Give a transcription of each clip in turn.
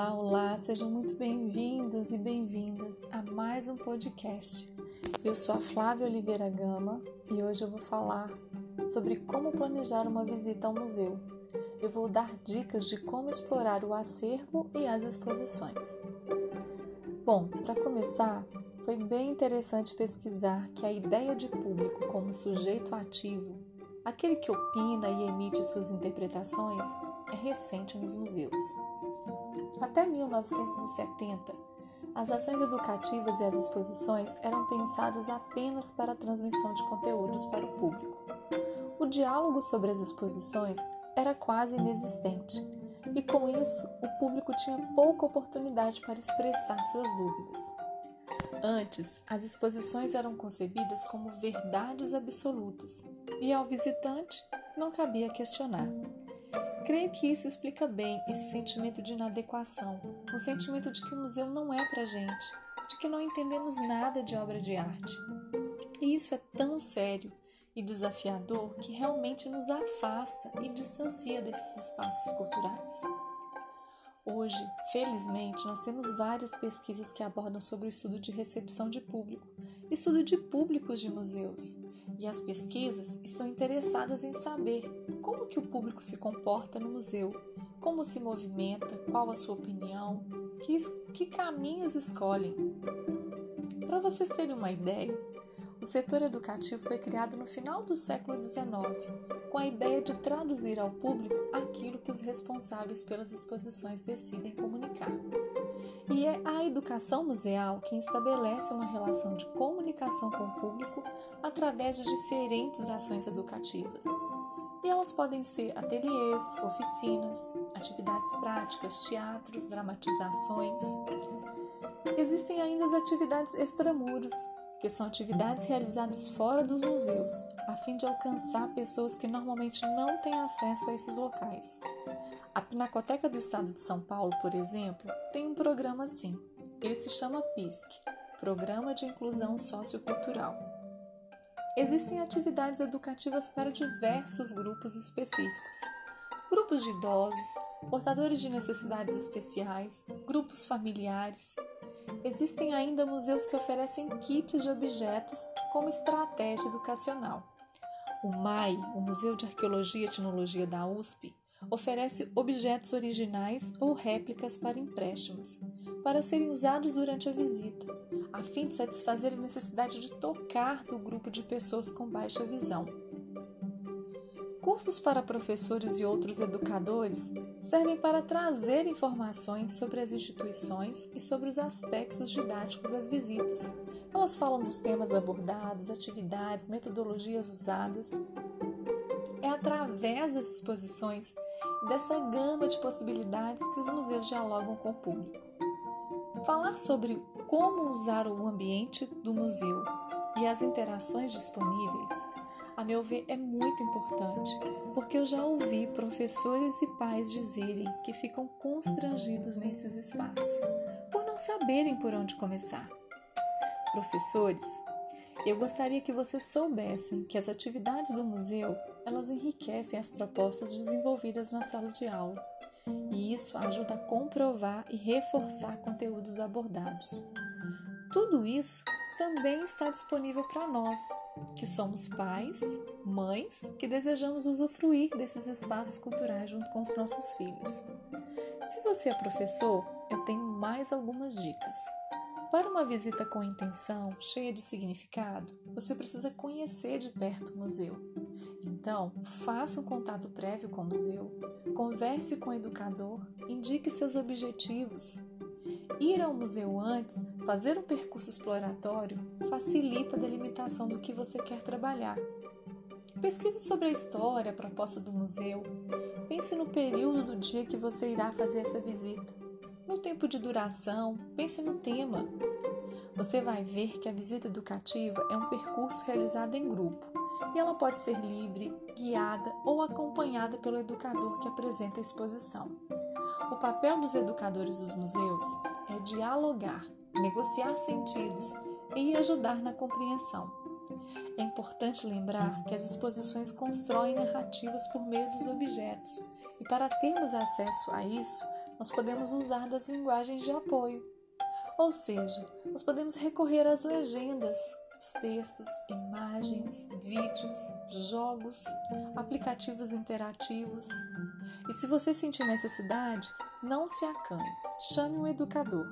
Olá, olá, sejam muito bem-vindos e bem-vindas a mais um podcast. Eu sou a Flávia Oliveira Gama e hoje eu vou falar sobre como planejar uma visita ao museu. Eu vou dar dicas de como explorar o acervo e as exposições. Bom, para começar, foi bem interessante pesquisar que a ideia de público como sujeito ativo, aquele que opina e emite suas interpretações, é recente nos museus. Até 1970, as ações educativas e as exposições eram pensadas apenas para a transmissão de conteúdos para o público. O diálogo sobre as exposições era quase inexistente, e com isso o público tinha pouca oportunidade para expressar suas dúvidas. Antes, as exposições eram concebidas como verdades absolutas, e ao visitante não cabia questionar. Creio que isso explica bem esse sentimento de inadequação, um sentimento de que o museu não é para gente, de que não entendemos nada de obra de arte. E isso é tão sério e desafiador que realmente nos afasta e distancia desses espaços culturais. Hoje, felizmente, nós temos várias pesquisas que abordam sobre o estudo de recepção de público, estudo de públicos de museus, e as pesquisas estão interessadas em saber como que o público se comporta no museu, como se movimenta, qual a sua opinião, que, que caminhos escolhem. Para vocês terem uma ideia, o setor educativo foi criado no final do século XIX, com a ideia de traduzir ao público aquilo que os responsáveis pelas exposições decidem comunicar. E é a educação museal quem estabelece uma relação de comunicação com o público através de diferentes ações educativas. E elas podem ser ateliês, oficinas, atividades práticas, teatros, dramatizações. Existem ainda as atividades extramuros, que são atividades realizadas fora dos museus, a fim de alcançar pessoas que normalmente não têm acesso a esses locais. A Pinacoteca do Estado de São Paulo, por exemplo, tem um programa assim. Ele se chama PISC Programa de Inclusão Sociocultural. Existem atividades educativas para diversos grupos específicos: grupos de idosos, portadores de necessidades especiais, grupos familiares, Existem ainda museus que oferecem kits de objetos como estratégia educacional. O MAI, o Museu de Arqueologia e Etnologia da USP, oferece objetos originais ou réplicas para empréstimos, para serem usados durante a visita, a fim de satisfazer a necessidade de tocar do grupo de pessoas com baixa visão. Cursos para professores e outros educadores servem para trazer informações sobre as instituições e sobre os aspectos didáticos das visitas. Elas falam dos temas abordados, atividades, metodologias usadas. É através das exposições dessa gama de possibilidades que os museus dialogam com o público. Falar sobre como usar o ambiente do museu e as interações disponíveis a meu ver, é muito importante, porque eu já ouvi professores e pais dizerem que ficam constrangidos nesses espaços, por não saberem por onde começar. Professores, eu gostaria que vocês soubessem que as atividades do museu, elas enriquecem as propostas desenvolvidas na sala de aula, e isso ajuda a comprovar e reforçar conteúdos abordados. Tudo isso também está disponível para nós, que somos pais, mães, que desejamos usufruir desses espaços culturais junto com os nossos filhos. Se você é professor, eu tenho mais algumas dicas. Para uma visita com intenção, cheia de significado, você precisa conhecer de perto o museu. Então, faça um contato prévio com o museu, converse com o educador, indique seus objetivos, Ir ao museu antes, fazer um percurso exploratório, facilita a delimitação do que você quer trabalhar. Pesquise sobre a história, a proposta do museu. Pense no período do dia que você irá fazer essa visita. No tempo de duração, pense no tema. Você vai ver que a visita educativa é um percurso realizado em grupo e ela pode ser livre, guiada ou acompanhada pelo educador que apresenta a exposição. O papel dos educadores dos museus é dialogar, negociar sentidos e ajudar na compreensão. É importante lembrar que as exposições constroem narrativas por meio dos objetos, e para termos acesso a isso, nós podemos usar das linguagens de apoio. Ou seja, nós podemos recorrer às legendas, os textos, imagens, vídeos, jogos, aplicativos interativos. E se você sentir necessidade, não se acanhe, chame um educador.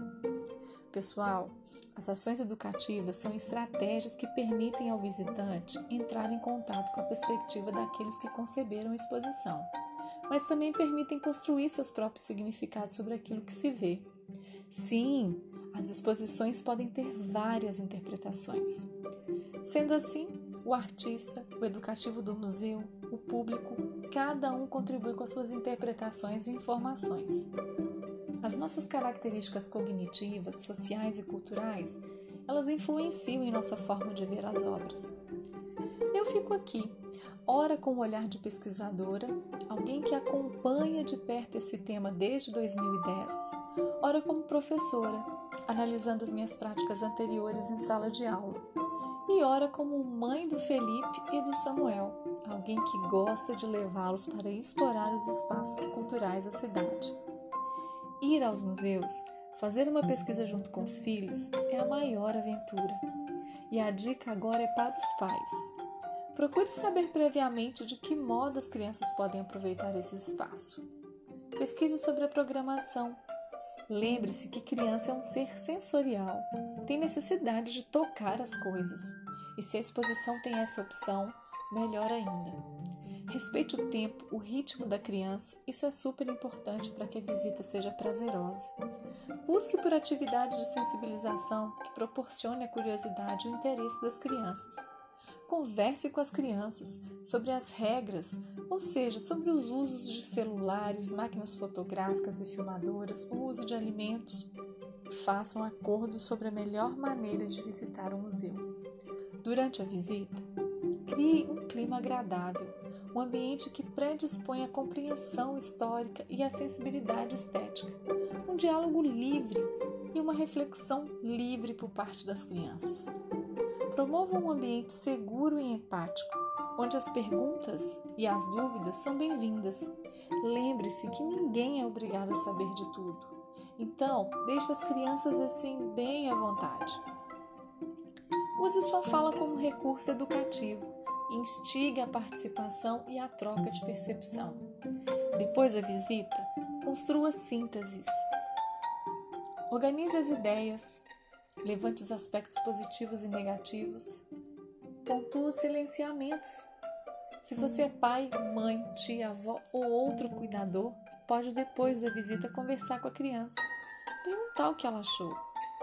Pessoal, as ações educativas são estratégias que permitem ao visitante entrar em contato com a perspectiva daqueles que conceberam a exposição, mas também permitem construir seus próprios significados sobre aquilo que se vê. Sim, as exposições podem ter várias interpretações. Sendo assim, o artista, o educativo do museu, o público, cada um contribui com as suas interpretações e informações. As nossas características cognitivas, sociais e culturais, elas influenciam em nossa forma de ver as obras. Eu fico aqui, ora com o olhar de pesquisadora, alguém que acompanha de perto esse tema desde 2010, ora como professora, analisando as minhas práticas anteriores em sala de aula, e ora como mãe do Felipe e do Samuel, alguém que gosta de levá-los para explorar os espaços culturais da cidade. Ir aos museus, fazer uma pesquisa junto com os filhos, é a maior aventura. E a dica agora é para os pais. Procure saber previamente de que modo as crianças podem aproveitar esse espaço. Pesquise sobre a programação Lembre-se que criança é um ser sensorial, tem necessidade de tocar as coisas. E se a exposição tem essa opção, melhor ainda. Respeite o tempo, o ritmo da criança, isso é super importante para que a visita seja prazerosa. Busque por atividades de sensibilização que proporcione a curiosidade e o interesse das crianças. Converse com as crianças sobre as regras, ou seja, sobre os usos de celulares, máquinas fotográficas e filmadoras, o uso de alimentos. Façam acordos sobre a melhor maneira de visitar o museu. Durante a visita, crie um clima agradável, um ambiente que predispõe à compreensão histórica e à sensibilidade estética, um diálogo livre e uma reflexão livre por parte das crianças. Promova um ambiente seguro e empático, onde as perguntas e as dúvidas são bem-vindas. Lembre-se que ninguém é obrigado a saber de tudo. Então, deixe as crianças assim bem à vontade. Use sua fala como recurso educativo instigue a participação e a troca de percepção. Depois da visita, construa sínteses. Organize as ideias, Levante os aspectos positivos e negativos. Pontua os silenciamentos. Se você é pai, mãe, tia, avó ou outro cuidador, pode depois da visita conversar com a criança. Perguntar o que ela achou.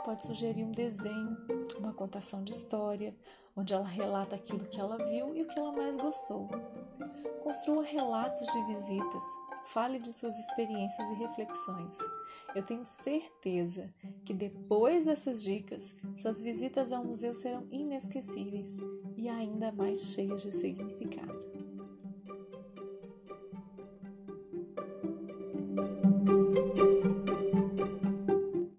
Pode sugerir um desenho, uma contação de história, onde ela relata aquilo que ela viu e o que ela mais gostou. Construa relatos de visitas, fale de suas experiências e reflexões. Eu tenho certeza que depois dessas dicas, suas visitas ao museu serão inesquecíveis e ainda mais cheias de significado.